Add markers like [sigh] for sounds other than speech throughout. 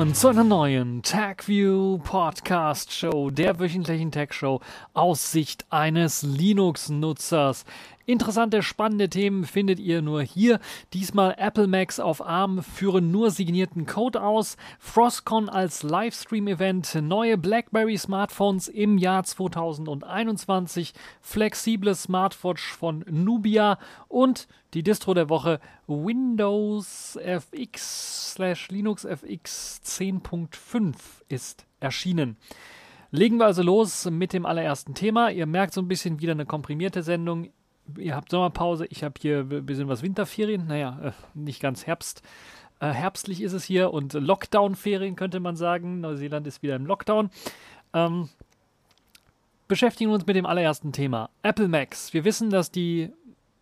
willkommen zu einer neuen TagView Podcast Show, der wöchentlichen Tech Show aus Sicht eines Linux-Nutzers. Interessante, spannende Themen findet ihr nur hier. Diesmal Apple Macs auf ARM führen nur signierten Code aus. Frostcon als Livestream-Event. Neue BlackBerry Smartphones im Jahr 2021. Flexibles Smartwatch von Nubia und die Distro der Woche Windows FX slash Linux FX 10.5 ist erschienen. Legen wir also los mit dem allerersten Thema. Ihr merkt so ein bisschen wieder eine komprimierte Sendung ihr habt Sommerpause, ich habe hier ein bisschen was Winterferien, naja, äh, nicht ganz Herbst. Äh, herbstlich ist es hier und Lockdown-Ferien könnte man sagen. Neuseeland ist wieder im Lockdown. Ähm, beschäftigen wir uns mit dem allerersten Thema. Apple Macs. Wir wissen, dass die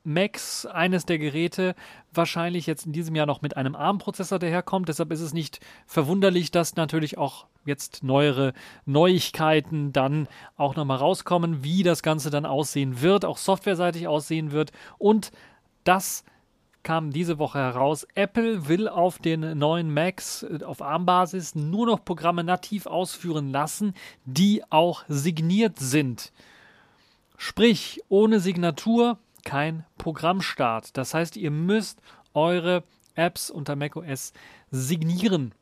Macs, eines der Geräte, wahrscheinlich jetzt in diesem Jahr noch mit einem ARM-Prozessor daherkommt. Deshalb ist es nicht verwunderlich, dass natürlich auch jetzt neuere Neuigkeiten dann auch nochmal rauskommen, wie das Ganze dann aussehen wird, auch softwareseitig aussehen wird. Und das kam diese Woche heraus. Apple will auf den neuen Macs äh, auf ARM-Basis nur noch Programme nativ ausführen lassen, die auch signiert sind. Sprich, ohne Signatur kein Programmstart. Das heißt, ihr müsst eure Apps unter macOS signieren,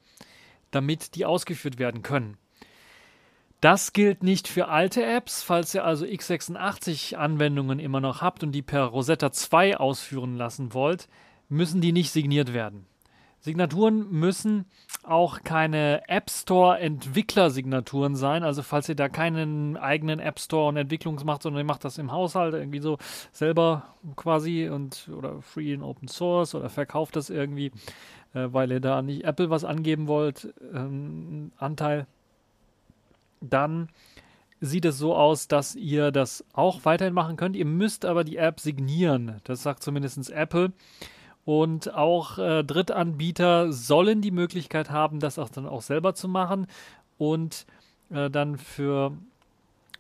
damit die ausgeführt werden können. Das gilt nicht für alte Apps, falls ihr also x86 Anwendungen immer noch habt und die per Rosetta 2 ausführen lassen wollt, müssen die nicht signiert werden. Signaturen müssen auch keine App Store Entwickler-Signaturen sein. Also falls ihr da keinen eigenen App Store und Entwicklungs macht, sondern ihr macht das im Haushalt irgendwie so selber quasi und oder Free and Open Source oder verkauft das irgendwie, äh, weil ihr da nicht Apple was angeben wollt, ähm, Anteil, dann sieht es so aus, dass ihr das auch weiterhin machen könnt. Ihr müsst aber die App signieren. Das sagt zumindest Apple. Und auch äh, Drittanbieter sollen die Möglichkeit haben, das auch dann auch selber zu machen und äh, dann für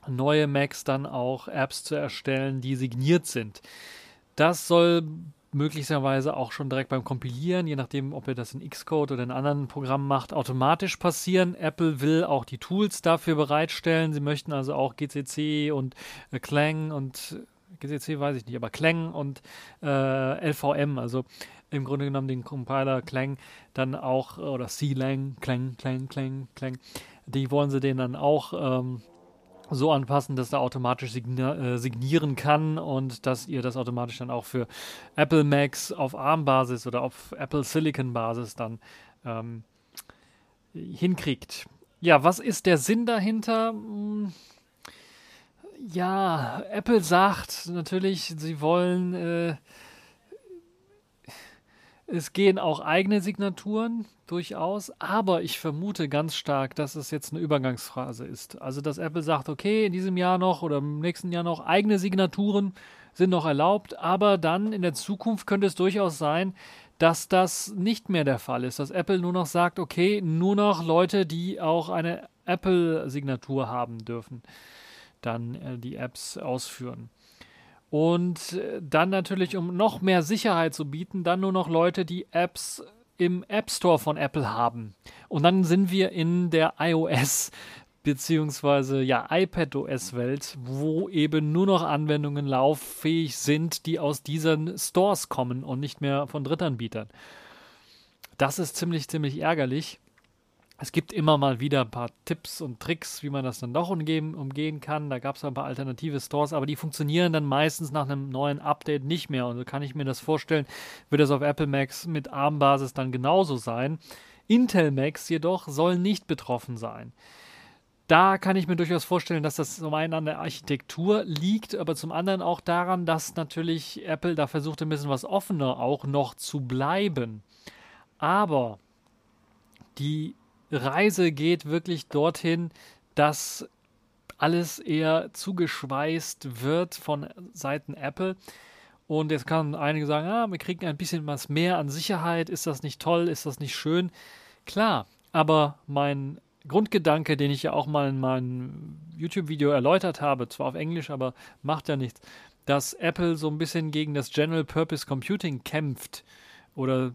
neue Macs dann auch Apps zu erstellen, die signiert sind. Das soll möglicherweise auch schon direkt beim Kompilieren, je nachdem, ob ihr das in Xcode oder in anderen Programmen macht, automatisch passieren. Apple will auch die Tools dafür bereitstellen. Sie möchten also auch GCC und äh, Clang und GCC weiß ich nicht, aber Clang und äh, LVM, also im Grunde genommen den Compiler Clang dann auch, oder C-Lang, Clang, Clang, Clang, Clang, die wollen sie den dann auch ähm, so anpassen, dass er automatisch signi äh, signieren kann und dass ihr das automatisch dann auch für Apple Macs auf ARM-Basis oder auf Apple Silicon-Basis dann ähm, hinkriegt. Ja, was ist der Sinn dahinter? Hm ja, Apple sagt natürlich, sie wollen, äh, es gehen auch eigene Signaturen durchaus, aber ich vermute ganz stark, dass es jetzt eine Übergangsphase ist. Also, dass Apple sagt, okay, in diesem Jahr noch oder im nächsten Jahr noch eigene Signaturen sind noch erlaubt, aber dann in der Zukunft könnte es durchaus sein, dass das nicht mehr der Fall ist, dass Apple nur noch sagt, okay, nur noch Leute, die auch eine Apple-Signatur haben dürfen dann äh, die Apps ausführen. Und äh, dann natürlich, um noch mehr Sicherheit zu bieten, dann nur noch Leute, die Apps im App Store von Apple haben. Und dann sind wir in der iOS [laughs] beziehungsweise ja iPadOS-Welt, wo eben nur noch Anwendungen lauffähig sind, die aus diesen Stores kommen und nicht mehr von Drittanbietern. Das ist ziemlich, ziemlich ärgerlich. Es gibt immer mal wieder ein paar Tipps und Tricks, wie man das dann doch umgehen, umgehen kann. Da gab es ein paar alternative Stores, aber die funktionieren dann meistens nach einem neuen Update nicht mehr. Und so kann ich mir das vorstellen, wird es auf Apple Macs mit ARM-Basis dann genauso sein. Intel Macs jedoch sollen nicht betroffen sein. Da kann ich mir durchaus vorstellen, dass das zum einen an der Architektur liegt, aber zum anderen auch daran, dass natürlich Apple da versucht, ein bisschen was offener auch noch zu bleiben. Aber die Reise geht wirklich dorthin, dass alles eher zugeschweißt wird von Seiten Apple. Und jetzt kann einige sagen, ah, wir kriegen ein bisschen was mehr an Sicherheit. Ist das nicht toll? Ist das nicht schön? Klar, aber mein Grundgedanke, den ich ja auch mal in meinem YouTube-Video erläutert habe, zwar auf Englisch, aber macht ja nichts, dass Apple so ein bisschen gegen das General Purpose Computing kämpft oder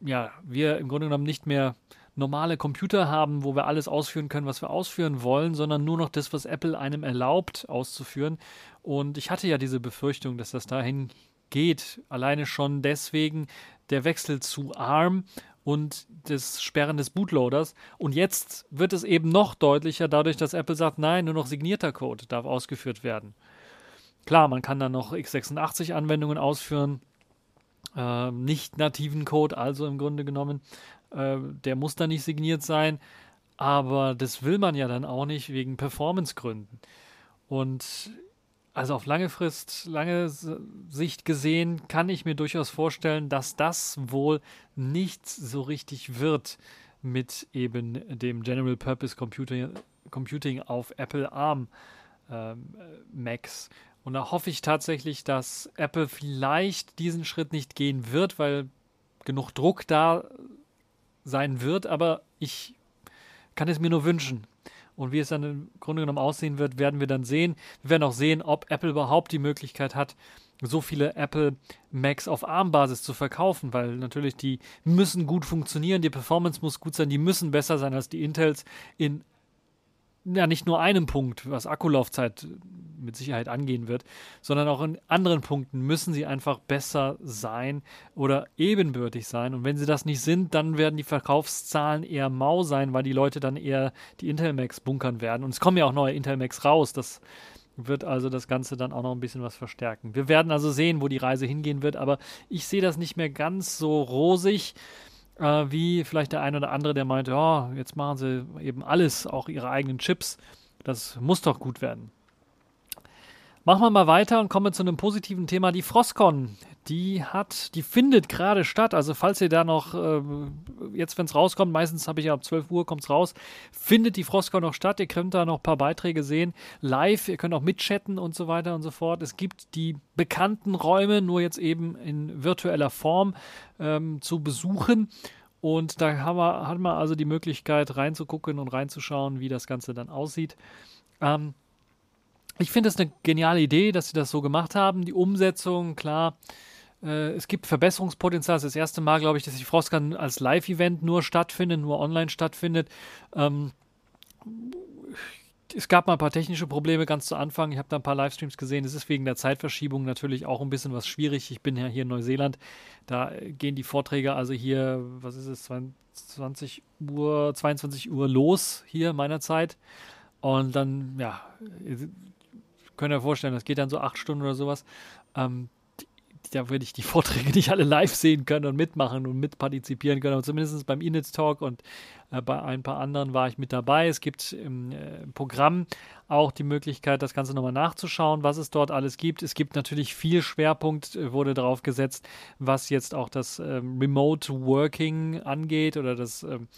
ja, wir im Grunde genommen nicht mehr normale Computer haben, wo wir alles ausführen können, was wir ausführen wollen, sondern nur noch das, was Apple einem erlaubt auszuführen. Und ich hatte ja diese Befürchtung, dass das dahin geht, alleine schon deswegen der Wechsel zu ARM und das Sperren des Bootloaders. Und jetzt wird es eben noch deutlicher, dadurch, dass Apple sagt, nein, nur noch signierter Code darf ausgeführt werden. Klar, man kann dann noch x86-Anwendungen ausführen, äh, nicht nativen Code, also im Grunde genommen, äh, der muss dann nicht signiert sein, aber das will man ja dann auch nicht wegen Performancegründen. Und also auf lange Frist, lange Sicht gesehen, kann ich mir durchaus vorstellen, dass das wohl nicht so richtig wird mit eben dem General Purpose Computing, Computing auf Apple ARM ähm, Macs. Und da hoffe ich tatsächlich, dass Apple vielleicht diesen Schritt nicht gehen wird, weil genug Druck da sein wird, aber ich kann es mir nur wünschen. Und wie es dann im Grunde genommen aussehen wird, werden wir dann sehen. Wir werden auch sehen, ob Apple überhaupt die Möglichkeit hat, so viele Apple Macs auf ARM-Basis zu verkaufen, weil natürlich die müssen gut funktionieren, die Performance muss gut sein, die müssen besser sein als die Intels in ja nicht nur einem Punkt, was Akkulaufzeit mit Sicherheit angehen wird, sondern auch in anderen Punkten müssen sie einfach besser sein oder ebenbürtig sein. Und wenn sie das nicht sind, dann werden die Verkaufszahlen eher mau sein, weil die Leute dann eher die Intel Macs bunkern werden. Und es kommen ja auch neue Intel Macs raus. Das wird also das Ganze dann auch noch ein bisschen was verstärken. Wir werden also sehen, wo die Reise hingehen wird, aber ich sehe das nicht mehr ganz so rosig äh, wie vielleicht der eine oder andere, der meinte, ja, jetzt machen sie eben alles, auch ihre eigenen Chips. Das muss doch gut werden. Machen wir mal weiter und kommen zu einem positiven Thema. Die Frostcon, die hat, die findet gerade statt. Also falls ihr da noch, äh, jetzt wenn es rauskommt, meistens habe ich ja ab 12 Uhr kommt es raus, findet die Frostcon noch statt. Ihr könnt da noch ein paar Beiträge sehen, live, ihr könnt auch mitchatten und so weiter und so fort. Es gibt die bekannten Räume, nur jetzt eben in virtueller Form ähm, zu besuchen. Und da haben wir, hat man also die Möglichkeit reinzugucken und reinzuschauen, wie das Ganze dann aussieht. Ähm, ich finde es eine geniale Idee, dass sie das so gemacht haben. Die Umsetzung, klar, es gibt Verbesserungspotenzial. Das ist das erste Mal, glaube ich, dass die Frostgun als Live-Event nur stattfindet, nur online stattfindet. Ähm, es gab mal ein paar technische Probleme ganz zu Anfang. Ich habe da ein paar Livestreams gesehen. Es ist wegen der Zeitverschiebung natürlich auch ein bisschen was schwierig. Ich bin ja hier in Neuseeland. Da gehen die Vorträge also hier, was ist es, 20 Uhr, 22 Uhr los hier meiner Zeit. Und dann, ja, könnt ihr vorstellen, das geht dann so acht Stunden oder sowas. Ähm, da würde ich die [laughs] Vorträge nicht alle live sehen können und mitmachen und mitpartizipieren können. Aber zumindest beim Init Talk und äh, bei ein paar anderen war ich mit dabei. Es gibt im äh, Programm auch die Möglichkeit, das Ganze nochmal nachzuschauen, was es dort alles gibt. Es gibt natürlich viel Schwerpunkt, äh, wurde darauf gesetzt, was jetzt auch das ähm, Remote Working angeht oder das ähm,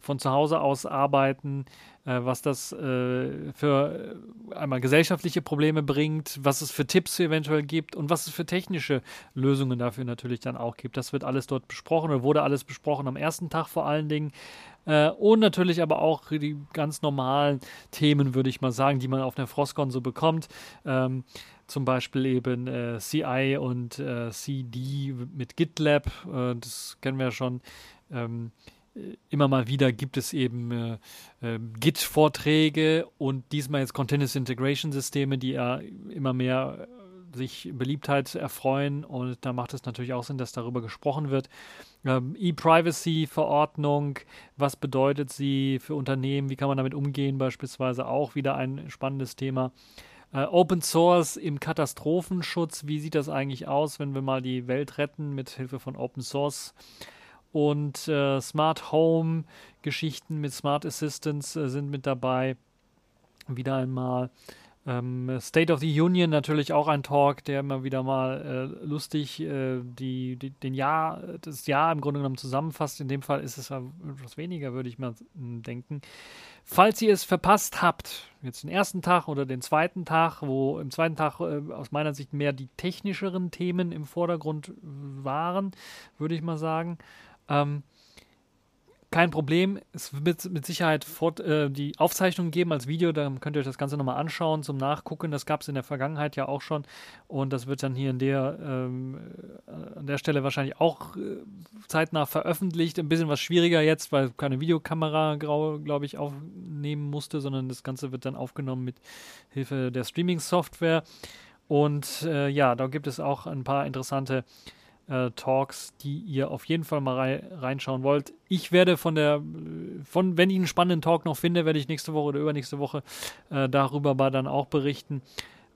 von zu Hause aus arbeiten, äh, was das äh, für äh, einmal gesellschaftliche Probleme bringt, was es für Tipps eventuell gibt und was es für technische Lösungen dafür natürlich dann auch gibt. Das wird alles dort besprochen oder wurde alles besprochen am ersten Tag vor allen Dingen. Äh, und natürlich aber auch die ganz normalen Themen, würde ich mal sagen, die man auf der Frostcon so bekommt. Ähm, zum Beispiel eben äh, CI und äh, CD mit GitLab, äh, das kennen wir ja schon. Ähm, immer mal wieder gibt es eben äh, äh, Git-Vorträge und diesmal jetzt Continuous Integration Systeme, die ja immer mehr äh, sich Beliebtheit erfreuen und da macht es natürlich auch Sinn, dass darüber gesprochen wird. Ähm, E-Privacy-Verordnung, was bedeutet sie für Unternehmen, wie kann man damit umgehen, beispielsweise auch wieder ein spannendes Thema. Uh, Open Source im Katastrophenschutz, wie sieht das eigentlich aus, wenn wir mal die Welt retten mit Hilfe von Open Source? Und äh, Smart Home Geschichten mit Smart Assistants äh, sind mit dabei. Wieder einmal. Ähm, State of the Union natürlich auch ein Talk, der immer wieder mal äh, lustig äh, die, die, den Jahr, das Jahr im Grunde genommen zusammenfasst. In dem Fall ist es etwas weniger, würde ich mal hm, denken. Falls ihr es verpasst habt, jetzt den ersten Tag oder den zweiten Tag, wo im zweiten Tag äh, aus meiner Sicht mehr die technischeren Themen im Vordergrund waren, würde ich mal sagen, ähm, kein Problem. Es wird mit Sicherheit fort, äh, die Aufzeichnung geben als Video. Da könnt ihr euch das Ganze nochmal anschauen zum Nachgucken. Das gab es in der Vergangenheit ja auch schon. Und das wird dann hier in der, ähm, äh, an der Stelle wahrscheinlich auch äh, zeitnah veröffentlicht. Ein bisschen was schwieriger jetzt, weil keine Videokamera, glaube ich, aufnehmen musste, sondern das Ganze wird dann aufgenommen mit Hilfe der Streaming-Software. Und äh, ja, da gibt es auch ein paar interessante äh, Talks, die ihr auf jeden Fall mal rei reinschauen wollt. Ich werde von der, von, wenn ich einen spannenden Talk noch finde, werde ich nächste Woche oder übernächste Woche äh, darüber dann auch berichten,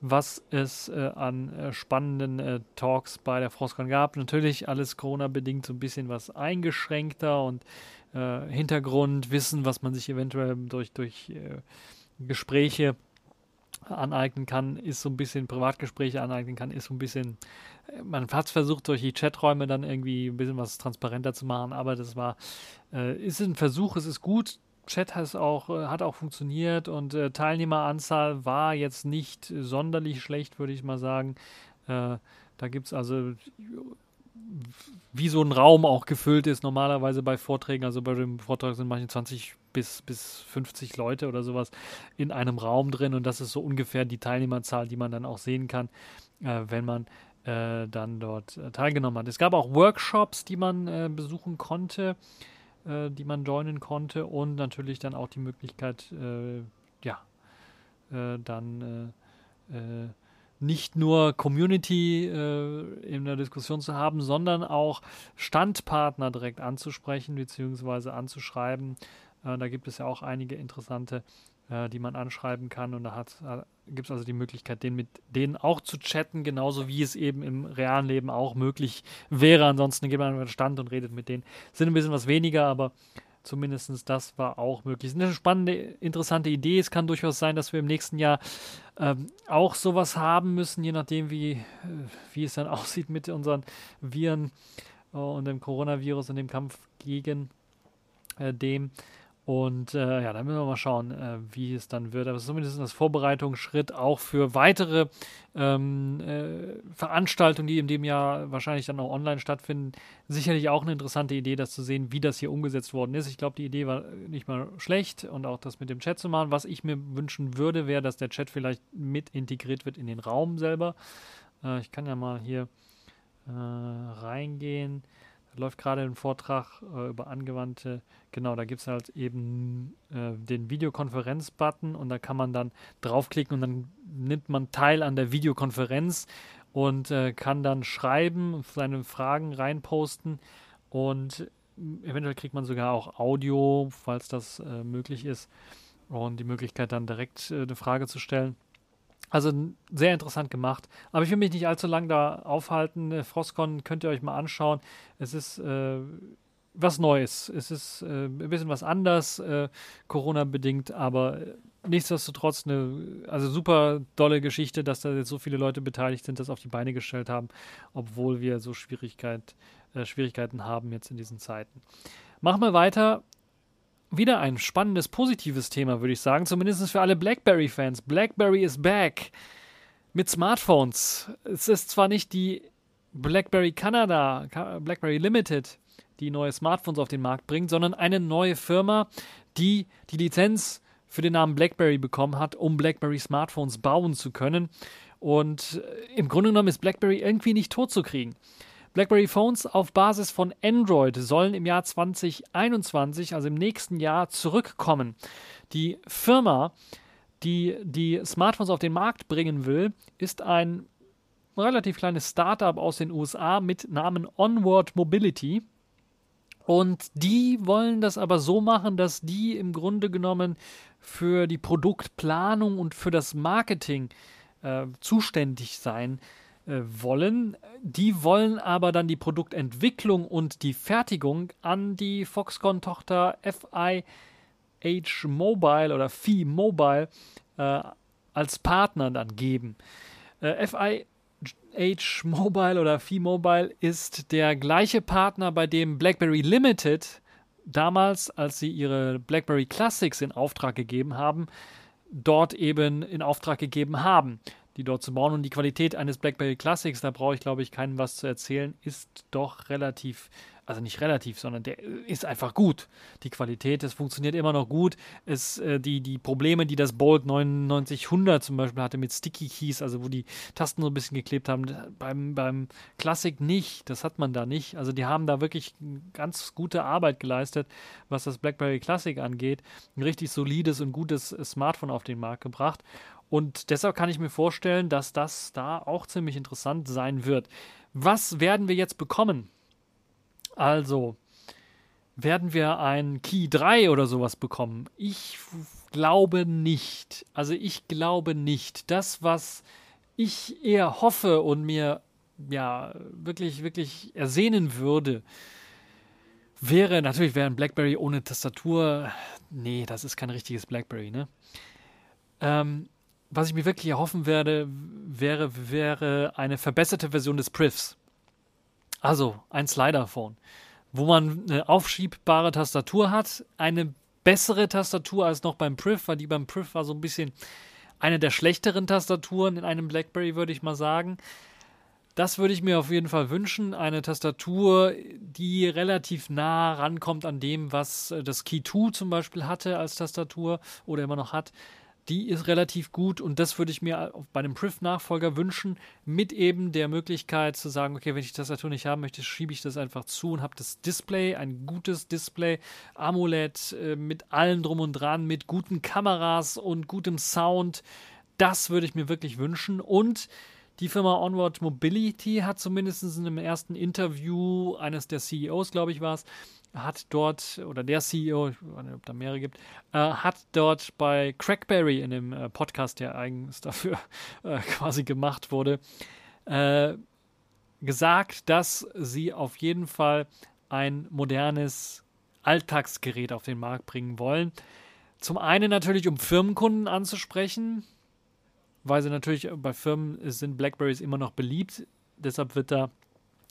was es äh, an äh, spannenden äh, Talks bei der Frostcon gab. Natürlich alles Corona-bedingt so ein bisschen was eingeschränkter und äh, Hintergrundwissen, was man sich eventuell durch, durch Gespräche aneignen kann, ist so ein bisschen Privatgespräche aneignen kann, ist so ein bisschen, man hat versucht, durch die Chaträume dann irgendwie ein bisschen was transparenter zu machen, aber das war, äh, ist ein Versuch, es ist gut. Chat hat auch, äh, hat auch funktioniert und äh, Teilnehmeranzahl war jetzt nicht sonderlich schlecht, würde ich mal sagen. Äh, da gibt es also wie so ein Raum auch gefüllt ist, normalerweise bei Vorträgen. Also bei dem Vortrag sind manche 20 bis, bis 50 Leute oder sowas in einem Raum drin und das ist so ungefähr die Teilnehmerzahl, die man dann auch sehen kann, äh, wenn man äh, dann dort äh, teilgenommen hat. Es gab auch Workshops, die man äh, besuchen konnte, äh, die man joinen konnte und natürlich dann auch die Möglichkeit, äh, ja, dann nicht nur Community äh, in der Diskussion zu haben, sondern auch Standpartner direkt anzusprechen bzw. anzuschreiben. Äh, da gibt es ja auch einige interessante, äh, die man anschreiben kann und da äh, gibt es also die Möglichkeit, den mit denen auch zu chatten, genauso wie es eben im realen Leben auch möglich wäre. Ansonsten geht man an den Stand und redet mit denen. Sind ein bisschen was weniger, aber Zumindest das war auch möglich. Das ist eine spannende, interessante Idee. Es kann durchaus sein, dass wir im nächsten Jahr ähm, auch sowas haben müssen, je nachdem, wie, äh, wie es dann [laughs] aussieht mit unseren Viren äh, und dem Coronavirus und dem Kampf gegen äh, dem. Und äh, ja, da müssen wir mal schauen, äh, wie es dann wird. Aber zumindest das Vorbereitungsschritt auch für weitere ähm, äh, Veranstaltungen, die in dem Jahr wahrscheinlich dann auch online stattfinden. Sicherlich auch eine interessante Idee, das zu sehen, wie das hier umgesetzt worden ist. Ich glaube, die Idee war nicht mal schlecht und auch das mit dem Chat zu machen. Was ich mir wünschen würde, wäre, dass der Chat vielleicht mit integriert wird in den Raum selber. Äh, ich kann ja mal hier äh, reingehen. Läuft gerade ein Vortrag äh, über angewandte, genau, da gibt es halt eben äh, den Videokonferenz-Button und da kann man dann draufklicken und dann nimmt man teil an der Videokonferenz und äh, kann dann schreiben, seine Fragen reinposten und eventuell kriegt man sogar auch Audio, falls das äh, möglich ist und die Möglichkeit dann direkt äh, eine Frage zu stellen. Also sehr interessant gemacht. Aber ich will mich nicht allzu lange da aufhalten. Äh, Frostcon könnt ihr euch mal anschauen. Es ist äh, was Neues. Es ist äh, ein bisschen was anders, äh, Corona-bedingt, aber nichtsdestotrotz eine also super tolle Geschichte, dass da jetzt so viele Leute beteiligt sind, das auf die Beine gestellt haben, obwohl wir so Schwierigkeit, äh, Schwierigkeiten haben jetzt in diesen Zeiten. Machen wir weiter wieder ein spannendes, positives Thema, würde ich sagen. Zumindest für alle BlackBerry-Fans. BlackBerry is back mit Smartphones. Es ist zwar nicht die BlackBerry Canada, BlackBerry Limited, die neue Smartphones auf den Markt bringt, sondern eine neue Firma, die die Lizenz für den Namen BlackBerry bekommen hat, um BlackBerry Smartphones bauen zu können. Und äh, im Grunde genommen ist BlackBerry irgendwie nicht tot zu kriegen. BlackBerry Phones auf Basis von Android sollen im Jahr 2021, also im nächsten Jahr, zurückkommen. Die Firma, die die Smartphones auf den Markt bringen will, ist ein relativ kleines Startup aus den USA mit Namen Onward Mobility. Und die wollen das aber so machen, dass die im Grunde genommen für die Produktplanung und für das Marketing äh, zuständig sein wollen. Die wollen aber dann die Produktentwicklung und die Fertigung an die Foxconn-Tochter FIH Mobile oder FI Mobile äh, als Partner dann geben. Äh, FIH Mobile oder FI Mobile ist der gleiche Partner, bei dem BlackBerry Limited damals, als sie ihre BlackBerry Classics in Auftrag gegeben haben, dort eben in Auftrag gegeben haben die dort zu bauen. Und die Qualität eines BlackBerry Classics, da brauche ich glaube ich keinem was zu erzählen, ist doch relativ also nicht relativ, sondern der ist einfach gut. Die Qualität, das funktioniert immer noch gut. Es, äh, die, die Probleme, die das Bolt 9900 zum Beispiel hatte mit Sticky Keys, also wo die Tasten so ein bisschen geklebt haben, beim, beim Classic nicht. Das hat man da nicht. Also die haben da wirklich ganz gute Arbeit geleistet, was das BlackBerry Classic angeht. Ein richtig solides und gutes Smartphone auf den Markt gebracht. Und deshalb kann ich mir vorstellen, dass das da auch ziemlich interessant sein wird. Was werden wir jetzt bekommen? Also, werden wir ein Key 3 oder sowas bekommen? Ich glaube nicht. Also ich glaube nicht. Das, was ich eher hoffe und mir ja wirklich, wirklich ersehnen würde, wäre, natürlich wäre ein BlackBerry ohne Tastatur. Nee, das ist kein richtiges BlackBerry, ne? Ähm, was ich mir wirklich erhoffen werde, wäre, wäre eine verbesserte Version des Privs. Also ein Slider-Phone, wo man eine aufschiebbare Tastatur hat, eine bessere Tastatur als noch beim Priv, weil die beim Priv war so ein bisschen eine der schlechteren Tastaturen in einem BlackBerry, würde ich mal sagen. Das würde ich mir auf jeden Fall wünschen. Eine Tastatur, die relativ nah rankommt an dem, was äh, das Key 2 zum Beispiel hatte als Tastatur oder immer noch hat die ist relativ gut und das würde ich mir bei einem Priv-Nachfolger wünschen, mit eben der Möglichkeit zu sagen, okay, wenn ich die Tastatur nicht haben möchte, schiebe ich das einfach zu und habe das Display, ein gutes Display, AMOLED äh, mit allem drum und dran, mit guten Kameras und gutem Sound. Das würde ich mir wirklich wünschen und die Firma Onward Mobility hat zumindest in einem ersten Interview eines der CEOs, glaube ich, war es, hat dort, oder der CEO, ich weiß nicht, ob da mehrere gibt, äh, hat dort bei Crackberry in dem äh, Podcast, der eigens [laughs] dafür äh, quasi gemacht wurde, äh, gesagt, dass sie auf jeden Fall ein modernes Alltagsgerät auf den Markt bringen wollen. Zum einen natürlich, um Firmenkunden anzusprechen, weil sie natürlich bei Firmen sind Blackberries immer noch beliebt. Deshalb wird da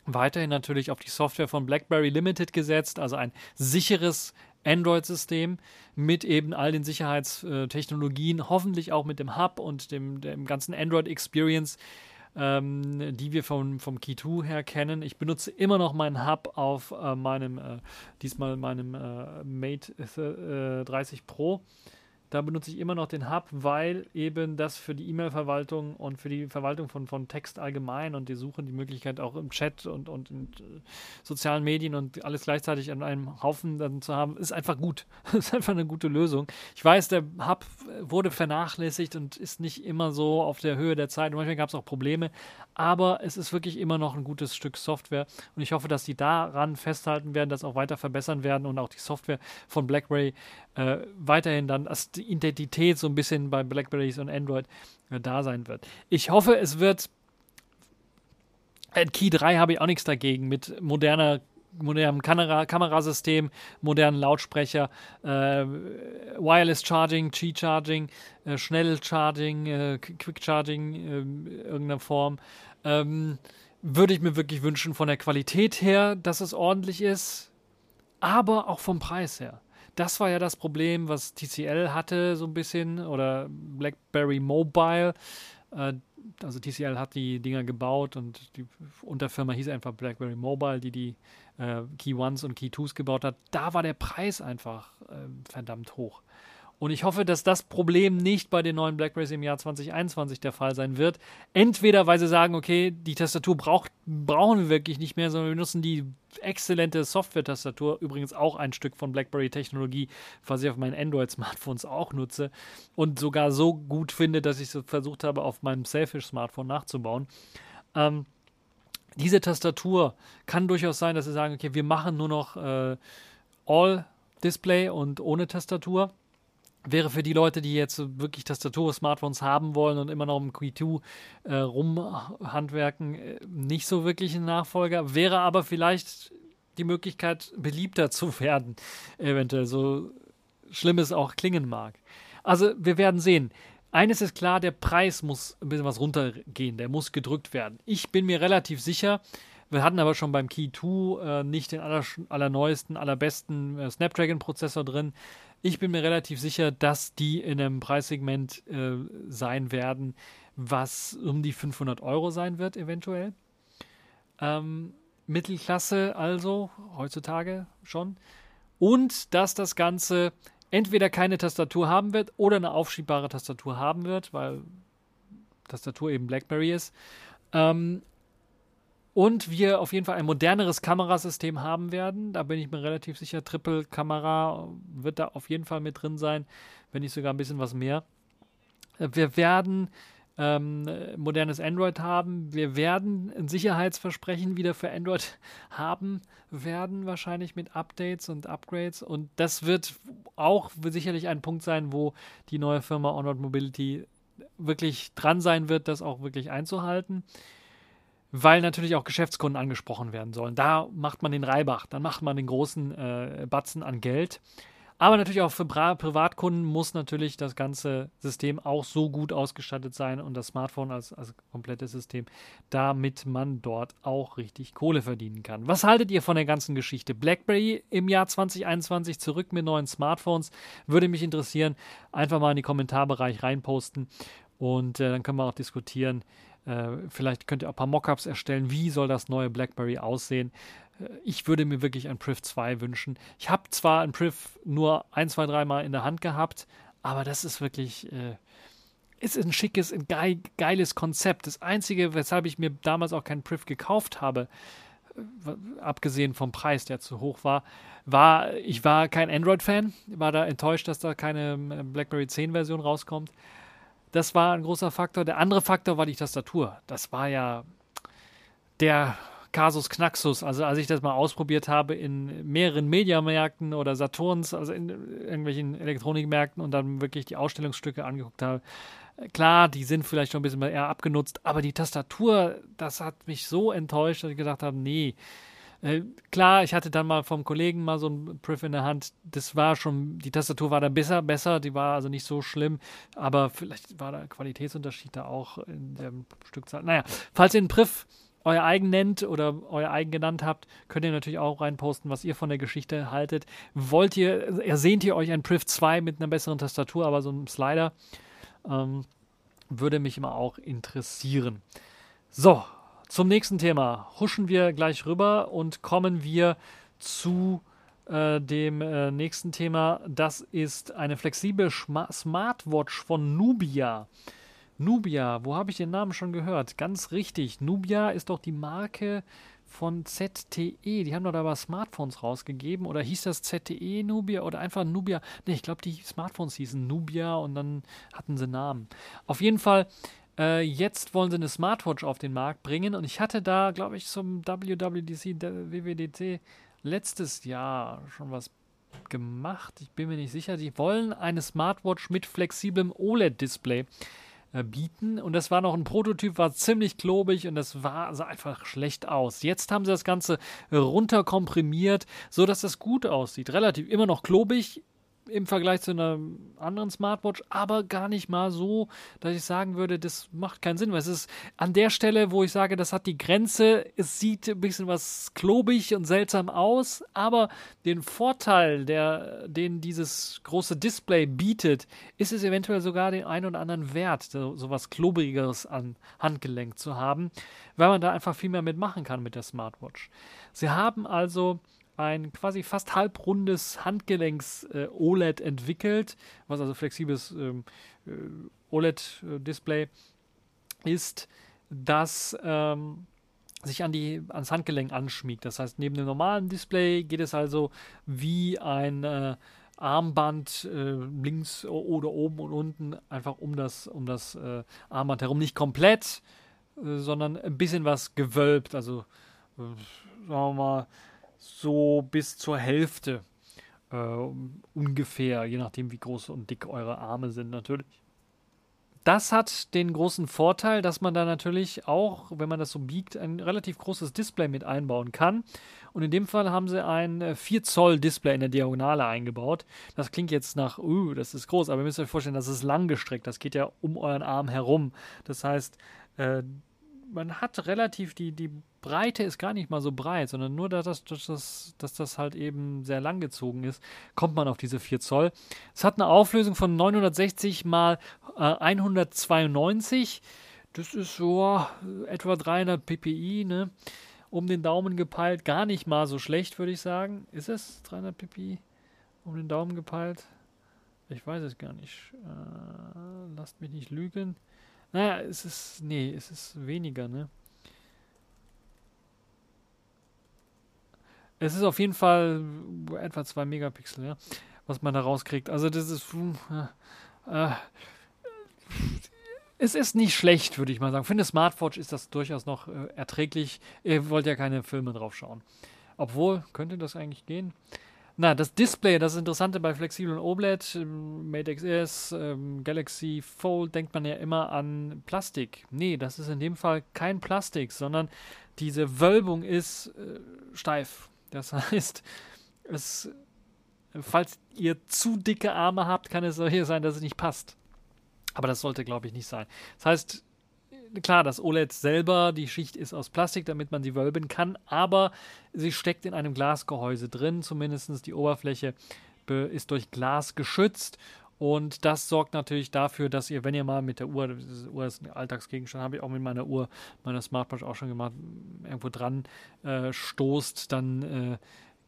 weiterhin natürlich auf die Software von BlackBerry Limited gesetzt, also ein sicheres Android-System mit eben all den Sicherheitstechnologien, hoffentlich auch mit dem Hub und dem, dem ganzen Android-Experience, ähm, die wir vom, vom Key 2 her kennen. Ich benutze immer noch meinen Hub auf äh, meinem, äh, diesmal meinem äh, Mate 30 äh, Pro da benutze ich immer noch den Hub, weil eben das für die E-Mail-Verwaltung und für die Verwaltung von, von Text allgemein und die Suche, die Möglichkeit auch im Chat und, und in äh, sozialen Medien und alles gleichzeitig an einem Haufen dann zu haben, ist einfach gut. [laughs] ist einfach eine gute Lösung. Ich weiß, der Hub wurde vernachlässigt und ist nicht immer so auf der Höhe der Zeit. manchmal gab es auch Probleme, aber es ist wirklich immer noch ein gutes Stück Software und ich hoffe, dass die daran festhalten werden, das auch weiter verbessern werden und auch die Software von BlackBerry äh, weiterhin dann als die Identität so ein bisschen bei Blackberries und Android äh, da sein wird. Ich hoffe, es wird. Äh, Key 3 habe ich auch nichts dagegen mit moderner modernem Kamera Kamerasystem, modernen Lautsprecher, äh, Wireless Charging, Qi Charging, äh, Schnell Charging, äh, Quick Charging in äh, irgendeiner Form. Ähm, würde ich mir wirklich wünschen von der Qualität her, dass es ordentlich ist, aber auch vom Preis her. Das war ja das Problem, was TCL hatte, so ein bisschen, oder BlackBerry Mobile. Äh, also TCL hat die Dinger gebaut und die Unterfirma hieß einfach BlackBerry Mobile, die die äh, Key Ones und Key Twos gebaut hat. Da war der Preis einfach äh, verdammt hoch. Und ich hoffe, dass das Problem nicht bei den neuen Blackberries im Jahr 2021 der Fall sein wird. Entweder, weil sie sagen, okay, die Tastatur braucht, brauchen wir wirklich nicht mehr, sondern wir nutzen die exzellente Software-Tastatur, übrigens auch ein Stück von BlackBerry-Technologie, was ich auf meinen Android-Smartphones auch nutze und sogar so gut finde, dass ich es versucht habe, auf meinem Selfish-Smartphone nachzubauen. Ähm, diese Tastatur kann durchaus sein, dass sie sagen, okay, wir machen nur noch äh, All-Display und ohne Tastatur wäre für die Leute, die jetzt wirklich Tastatur-Smartphones haben wollen und immer noch im Q2 äh, rumhandwerken, äh, nicht so wirklich ein Nachfolger. Wäre aber vielleicht die Möglichkeit, beliebter zu werden, eventuell, so schlimm es auch klingen mag. Also, wir werden sehen. Eines ist klar, der Preis muss ein bisschen was runtergehen, der muss gedrückt werden. Ich bin mir relativ sicher, wir hatten aber schon beim Key 2 äh, nicht den aller, allerneuesten, allerbesten äh, Snapdragon-Prozessor drin. Ich bin mir relativ sicher, dass die in einem Preissegment äh, sein werden, was um die 500 Euro sein wird, eventuell. Ähm, Mittelklasse also, heutzutage schon. Und dass das Ganze entweder keine Tastatur haben wird oder eine aufschiebbare Tastatur haben wird, weil Tastatur eben BlackBerry ist. Ähm, und wir auf jeden Fall ein moderneres Kamerasystem haben werden. Da bin ich mir relativ sicher. Triple-Kamera wird da auf jeden Fall mit drin sein, wenn nicht sogar ein bisschen was mehr. Wir werden ähm, modernes Android haben. Wir werden ein Sicherheitsversprechen wieder für Android [laughs] haben werden, wahrscheinlich mit Updates und Upgrades. Und das wird auch sicherlich ein Punkt sein, wo die neue Firma Onward Mobility wirklich dran sein wird, das auch wirklich einzuhalten. Weil natürlich auch Geschäftskunden angesprochen werden sollen. Da macht man den Reibach, dann macht man den großen äh, Batzen an Geld. Aber natürlich auch für Privatkunden muss natürlich das ganze System auch so gut ausgestattet sein und das Smartphone als, als komplettes System, damit man dort auch richtig Kohle verdienen kann. Was haltet ihr von der ganzen Geschichte? BlackBerry im Jahr 2021 zurück mit neuen Smartphones. Würde mich interessieren. Einfach mal in die Kommentarbereich reinposten und äh, dann können wir auch diskutieren. Äh, vielleicht könnt ihr auch ein paar Mockups erstellen. Wie soll das neue BlackBerry aussehen? ich würde mir wirklich ein Priv 2 wünschen. Ich habe zwar ein Priv nur ein, zwei, dreimal in der Hand gehabt, aber das ist wirklich, äh, ist ein schickes, ein geil, geiles Konzept. Das Einzige, weshalb ich mir damals auch kein Priv gekauft habe, äh, abgesehen vom Preis, der zu hoch war, war, ich war kein Android-Fan, war da enttäuscht, dass da keine äh, BlackBerry 10-Version rauskommt. Das war ein großer Faktor. Der andere Faktor war die Tastatur. Das war ja der Kasus Knaxus. Also als ich das mal ausprobiert habe in mehreren Mediamärkten oder Saturns, also in irgendwelchen Elektronikmärkten und dann wirklich die Ausstellungsstücke angeguckt habe. Klar, die sind vielleicht schon ein bisschen eher abgenutzt, aber die Tastatur, das hat mich so enttäuscht, dass ich gedacht habe, nee. Äh, klar, ich hatte dann mal vom Kollegen mal so ein Priv in der Hand. Das war schon, die Tastatur war dann besser, besser, die war also nicht so schlimm, aber vielleicht war der Qualitätsunterschied da auch in der Stückzahl. Naja, falls ihr einen Priv euer eigen nennt oder euer eigen genannt habt, könnt ihr natürlich auch reinposten, was ihr von der Geschichte haltet. Wollt ihr, ersehnt ihr euch ein Priv 2 mit einer besseren Tastatur, aber so einem Slider? Ähm, würde mich immer auch interessieren. So, zum nächsten Thema. Huschen wir gleich rüber und kommen wir zu äh, dem äh, nächsten Thema. Das ist eine flexible Schma Smartwatch von Nubia. Nubia, wo habe ich den Namen schon gehört? Ganz richtig. Nubia ist doch die Marke von ZTE. Die haben doch da aber Smartphones rausgegeben. Oder hieß das ZTE Nubia oder einfach Nubia? Ne, ich glaube, die Smartphones hießen Nubia und dann hatten sie Namen. Auf jeden Fall, äh, jetzt wollen sie eine Smartwatch auf den Markt bringen. Und ich hatte da, glaube ich, zum WWDC, WWDC letztes Jahr schon was gemacht. Ich bin mir nicht sicher. Die wollen eine Smartwatch mit flexiblem OLED-Display äh, bieten. Und das war noch ein Prototyp, war ziemlich klobig und das war, sah einfach schlecht aus. Jetzt haben sie das Ganze runterkomprimiert, sodass das gut aussieht. Relativ immer noch klobig, im Vergleich zu einer anderen Smartwatch, aber gar nicht mal so, dass ich sagen würde, das macht keinen Sinn, weil es ist an der Stelle, wo ich sage, das hat die Grenze, es sieht ein bisschen was klobig und seltsam aus, aber den Vorteil, der, den dieses große Display bietet, ist es eventuell sogar den einen oder anderen wert, so, so was Klobigeres an Handgelenk zu haben, weil man da einfach viel mehr mitmachen kann mit der Smartwatch. Sie haben also ein quasi fast halbrundes Handgelenks-OLED äh, entwickelt, was also flexibles ähm, äh, OLED-Display ist, das ähm, sich an die, ans Handgelenk anschmiegt. Das heißt, neben dem normalen Display geht es also wie ein äh, Armband äh, links oder oben und unten einfach um das, um das äh, Armband herum. Nicht komplett, äh, sondern ein bisschen was gewölbt. Also, äh, sagen wir mal, so bis zur Hälfte äh, ungefähr, je nachdem, wie groß und dick eure Arme sind natürlich. Das hat den großen Vorteil, dass man da natürlich auch, wenn man das so biegt, ein relativ großes Display mit einbauen kann. Und in dem Fall haben sie ein 4 Zoll Display in der Diagonale eingebaut. Das klingt jetzt nach, uh, das ist groß, aber ihr müsst euch vorstellen, das ist langgestreckt. Das geht ja um euren Arm herum. Das heißt, äh, man hat relativ die, die Breite ist gar nicht mal so breit, sondern nur, dass das, dass das, dass das halt eben sehr lang gezogen ist, kommt man auf diese 4 Zoll. Es hat eine Auflösung von 960 mal äh, 192. Das ist so etwa 300 ppi, ne? um den Daumen gepeilt. Gar nicht mal so schlecht, würde ich sagen. Ist es 300 pp um den Daumen gepeilt? Ich weiß es gar nicht. Äh, lasst mich nicht lügen. Naja, es ist, nee, es ist weniger, ne? Es ist auf jeden Fall etwa 2 Megapixel, ja, was man da rauskriegt. Also das ist, äh, es ist nicht schlecht, würde ich mal sagen. Für eine Smartwatch ist das durchaus noch äh, erträglich. Ihr wollt ja keine Filme drauf schauen. Obwohl, könnte das eigentlich gehen? Na, das Display, das Interessante bei flexiblen OLED, ähm, Mate XS, ähm, Galaxy Fold, denkt man ja immer an Plastik. Nee, das ist in dem Fall kein Plastik, sondern diese Wölbung ist äh, steif. Das [laughs] heißt, es, falls ihr zu dicke Arme habt, kann es so hier sein, dass es nicht passt. Aber das sollte, glaube ich, nicht sein. Das heißt, klar, das OLED selber, die Schicht ist aus Plastik, damit man sie wölben kann, aber sie steckt in einem Glasgehäuse drin, zumindest die Oberfläche ist durch Glas geschützt und das sorgt natürlich dafür, dass ihr, wenn ihr mal mit der Uhr, diese Uhr ist ein Alltagsgegenstand, habe ich auch mit meiner Uhr, meiner Smartwatch auch schon gemacht, irgendwo dran äh, stoßt, dann äh,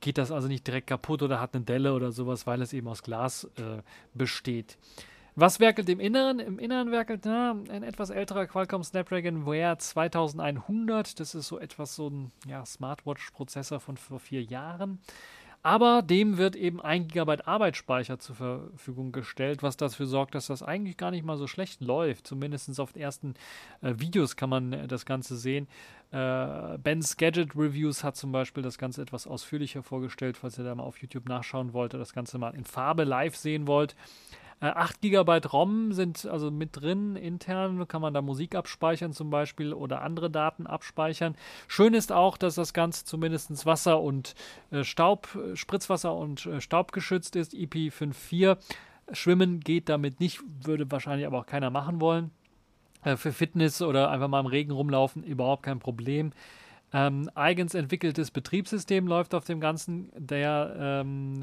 geht das also nicht direkt kaputt oder hat eine Delle oder sowas, weil es eben aus Glas äh, besteht. Was werkelt im Inneren? Im Inneren werkelt na, ein etwas älterer Qualcomm Snapdragon Wear 2100. Das ist so etwas so ein ja, Smartwatch-Prozessor von vor vier Jahren. Aber dem wird eben 1 GB Arbeitsspeicher zur Verfügung gestellt, was dafür sorgt, dass das eigentlich gar nicht mal so schlecht läuft. Zumindest auf den ersten äh, Videos kann man äh, das Ganze sehen. Äh, Ben's Gadget Reviews hat zum Beispiel das Ganze etwas ausführlicher vorgestellt, falls ihr da mal auf YouTube nachschauen wollt, das Ganze mal in Farbe live sehen wollt. 8 äh, GB ROM sind also mit drin, intern kann man da Musik abspeichern zum Beispiel oder andere Daten abspeichern. Schön ist auch, dass das Ganze zumindest Wasser und äh, Staub, Spritzwasser und äh, Staub geschützt ist, IP54. Schwimmen geht damit nicht, würde wahrscheinlich aber auch keiner machen wollen. Äh, für Fitness oder einfach mal im Regen rumlaufen, überhaupt kein Problem. Ähm, eigens entwickeltes Betriebssystem läuft auf dem Ganzen, der ähm,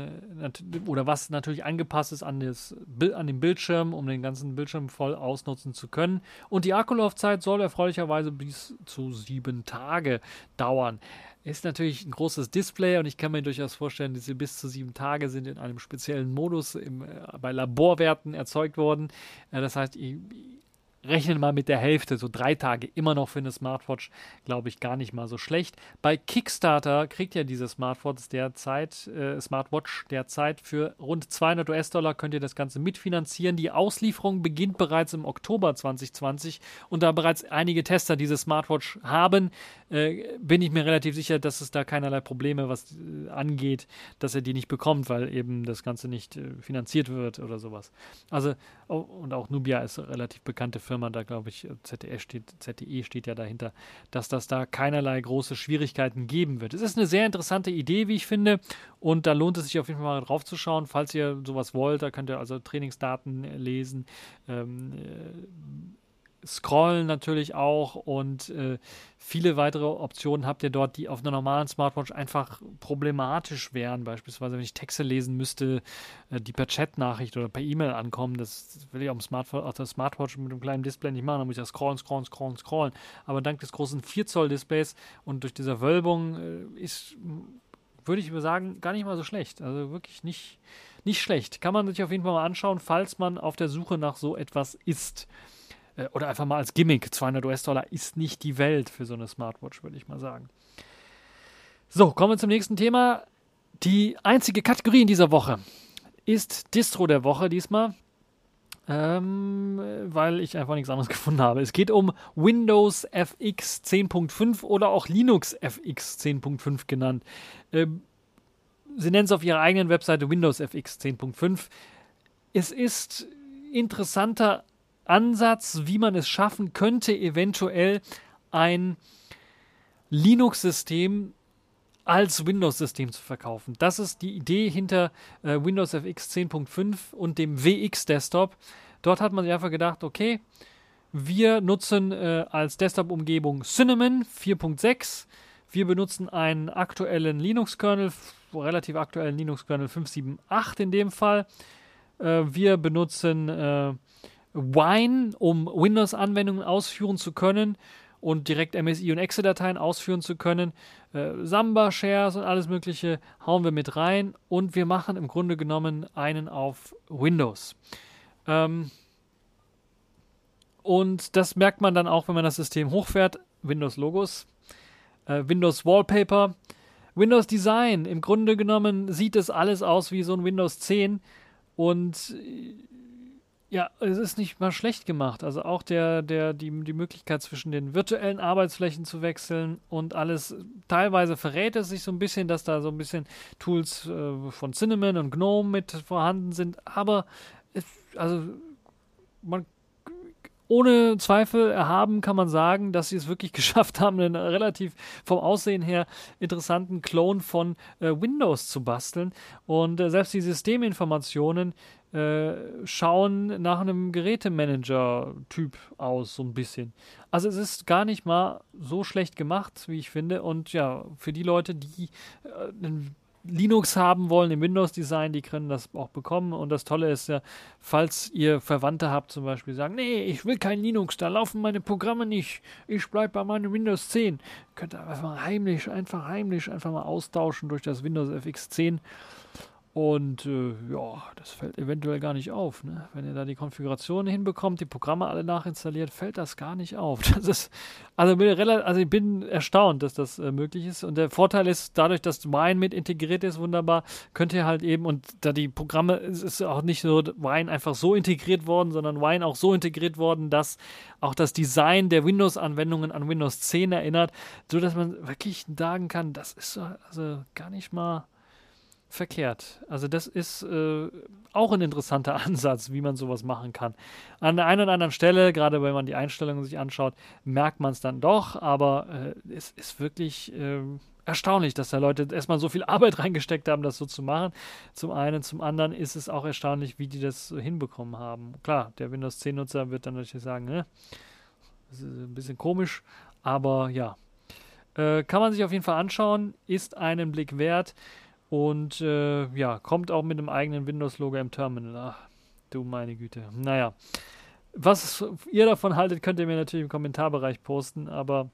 oder was natürlich angepasst ist an, das, an den Bildschirm, um den ganzen Bildschirm voll ausnutzen zu können. Und die Akkulaufzeit soll erfreulicherweise bis zu sieben Tage dauern. Ist natürlich ein großes Display und ich kann mir durchaus vorstellen, diese bis zu sieben Tage sind in einem speziellen Modus im, äh, bei Laborwerten erzeugt worden. Äh, das heißt, ich, rechnen mal mit der Hälfte, so drei Tage immer noch für eine Smartwatch, glaube ich, gar nicht mal so schlecht. Bei Kickstarter kriegt ja diese Smartwatch derzeit, äh, Smartwatch derzeit für rund 200 US-Dollar könnt ihr das Ganze mitfinanzieren. Die Auslieferung beginnt bereits im Oktober 2020 und da bereits einige Tester diese Smartwatch haben, äh, bin ich mir relativ sicher, dass es da keinerlei Probleme was äh, angeht, dass er die nicht bekommt, weil eben das Ganze nicht äh, finanziert wird oder sowas. Also und auch Nubia ist eine relativ bekannte Firma, da glaube ich, ZDE steht, ZDE steht ja dahinter, dass das da keinerlei große Schwierigkeiten geben wird. Es ist eine sehr interessante Idee, wie ich finde, und da lohnt es sich auf jeden Fall mal drauf zu schauen, falls ihr sowas wollt. Da könnt ihr also Trainingsdaten lesen. Ähm, äh, Scrollen natürlich auch und äh, viele weitere Optionen habt ihr dort, die auf einer normalen Smartwatch einfach problematisch wären. Beispielsweise, wenn ich Texte lesen müsste, äh, die per Chat-Nachricht oder per E-Mail ankommen. Das will ich auf, dem Smartphone, auf der Smartwatch mit einem kleinen Display nicht machen. Da muss ich ja scrollen, scrollen, scrollen, scrollen. Aber dank des großen 4-Zoll-Displays und durch diese Wölbung äh, ist, würde ich sagen, gar nicht mal so schlecht. Also wirklich nicht, nicht schlecht. Kann man sich auf jeden Fall mal anschauen, falls man auf der Suche nach so etwas ist. Äh, oder einfach mal als Gimmick, 200 US-Dollar ist nicht die Welt für so eine Smartwatch, würde ich mal sagen. So, kommen wir zum nächsten Thema. Die einzige Kategorie in dieser Woche ist Distro der Woche diesmal, ähm, weil ich einfach nichts anderes [laughs] gefunden habe. Es geht um Windows FX 10.5 oder auch Linux FX 10.5 genannt. Ähm, sie nennen es auf ihrer eigenen Webseite Windows FX 10.5. Es ist interessanter Ansatz, wie man es schaffen könnte, eventuell ein Linux-System als Windows-System zu verkaufen. Das ist die Idee hinter äh, Windows FX 10.5 und dem WX-Desktop. Dort hat man sich einfach gedacht, okay, wir nutzen äh, als Desktop-Umgebung Cinnamon 4.6. Wir benutzen einen aktuellen Linux-Kernel, relativ aktuellen Linux-Kernel 5.7.8 in dem Fall. Äh, wir benutzen äh, Wine, um Windows-Anwendungen ausführen zu können. und direkt MSI und Exe-Dateien ausführen zu können. Äh, Samba-Shares und alles Mögliche hauen wir mit rein und wir machen im Grunde genommen einen auf Windows. Ähm, und das merkt man dann auch, wenn man das System hochfährt. Windows-Logos, äh, Windows-Wallpaper, Windows-Design. Im Grunde genommen sieht es alles aus wie so ein Windows 10 und ja, es ist nicht mal schlecht gemacht. Also auch der, der, die, die Möglichkeit zwischen den virtuellen Arbeitsflächen zu wechseln und alles. Teilweise verrät es sich so ein bisschen, dass da so ein bisschen Tools äh, von Cinnamon und GNOME mit vorhanden sind. Aber es, also man ohne Zweifel erhaben kann man sagen, dass sie es wirklich [laughs] geschafft haben, einen relativ vom Aussehen her interessanten Clone von äh, Windows zu basteln. Und äh, selbst die Systeminformationen äh, schauen nach einem Gerätemanager-Typ aus, so ein bisschen. Also es ist gar nicht mal so schlecht gemacht, wie ich finde. Und ja, für die Leute, die äh, Linux haben wollen im Windows-Design, die können das auch bekommen. Und das Tolle ist ja, falls ihr Verwandte habt, zum Beispiel sagen, nee, ich will kein Linux, da laufen meine Programme nicht, ich bleibe bei meinem Windows 10, könnt ihr einfach heimlich, einfach heimlich, einfach mal austauschen durch das Windows FX 10 und äh, ja, das fällt eventuell gar nicht auf. Ne? Wenn ihr da die Konfiguration hinbekommt, die Programme alle nachinstalliert, fällt das gar nicht auf. [laughs] Das ist, also, also ich bin erstaunt, dass das äh, möglich ist. Und der Vorteil ist, dadurch, dass Wine mit integriert ist, wunderbar, könnt ihr halt eben, und da die Programme, es ist auch nicht so Wine einfach so integriert worden, sondern Wine auch so integriert worden, dass auch das Design der Windows-Anwendungen an Windows 10 erinnert, sodass man wirklich sagen kann, das ist also gar nicht mal verkehrt. Also das ist äh, auch ein interessanter [laughs] Ansatz, wie man sowas machen kann. An der einen oder anderen Stelle, gerade wenn man die Einstellungen sich anschaut, merkt man es dann doch, aber äh, es ist wirklich äh, erstaunlich, dass da Leute erstmal so viel [laughs] Arbeit reingesteckt haben, das so zu machen. Zum einen, zum anderen ist es auch erstaunlich, wie die das hinbekommen haben. Klar, der Windows 10 Nutzer wird dann natürlich sagen, ne, das ist ein bisschen komisch, aber ja. Äh, kann man sich auf jeden Fall anschauen, ist einen Blick wert. Und äh, ja, kommt auch mit einem eigenen Windows-Logo im Terminal. Ach, du meine Güte. Naja. Was ihr davon haltet, könnt ihr mir natürlich im Kommentarbereich posten, aber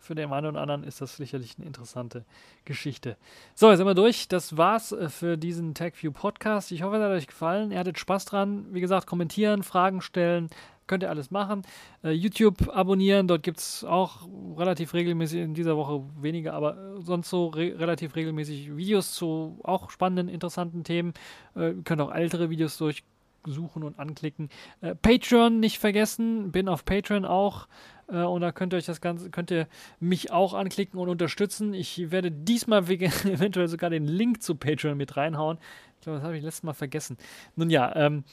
für den einen oder anderen ist das sicherlich eine interessante Geschichte. So, jetzt sind wir durch. Das war's äh, für diesen TagView Podcast. Ich hoffe, es hat euch gefallen. Ihr hattet Spaß dran. Wie gesagt, kommentieren, Fragen stellen, könnt ihr alles machen. Äh, YouTube abonnieren, dort gibt es auch relativ regelmäßig, in dieser Woche weniger, aber sonst so re relativ regelmäßig Videos zu auch spannenden, interessanten Themen. Äh, ihr könnt auch ältere Videos durchsuchen und anklicken. Äh, Patreon nicht vergessen, bin auf Patreon auch. Äh, und da könnt ihr euch das Ganze, könnt ihr mich auch anklicken und unterstützen. Ich werde diesmal [laughs] eventuell sogar den Link zu Patreon mit reinhauen. Ich glaube, das habe ich letztes Mal vergessen. Nun ja, ähm,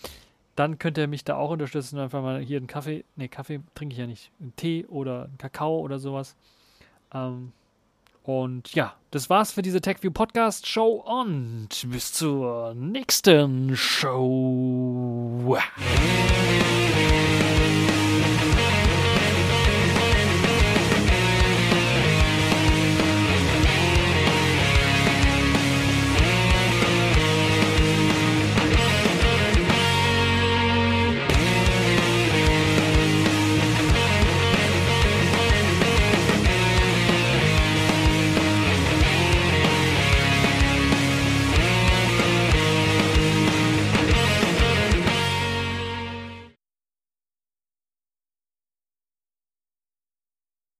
dann könnt ihr mich da auch unterstützen. Einfach mal hier einen Kaffee, ne, Kaffee trinke ich ja nicht, einen Tee oder einen Kakao oder sowas. Ähm, und ja, das war's für diese TechView Podcast Show und bis zur nächsten Show.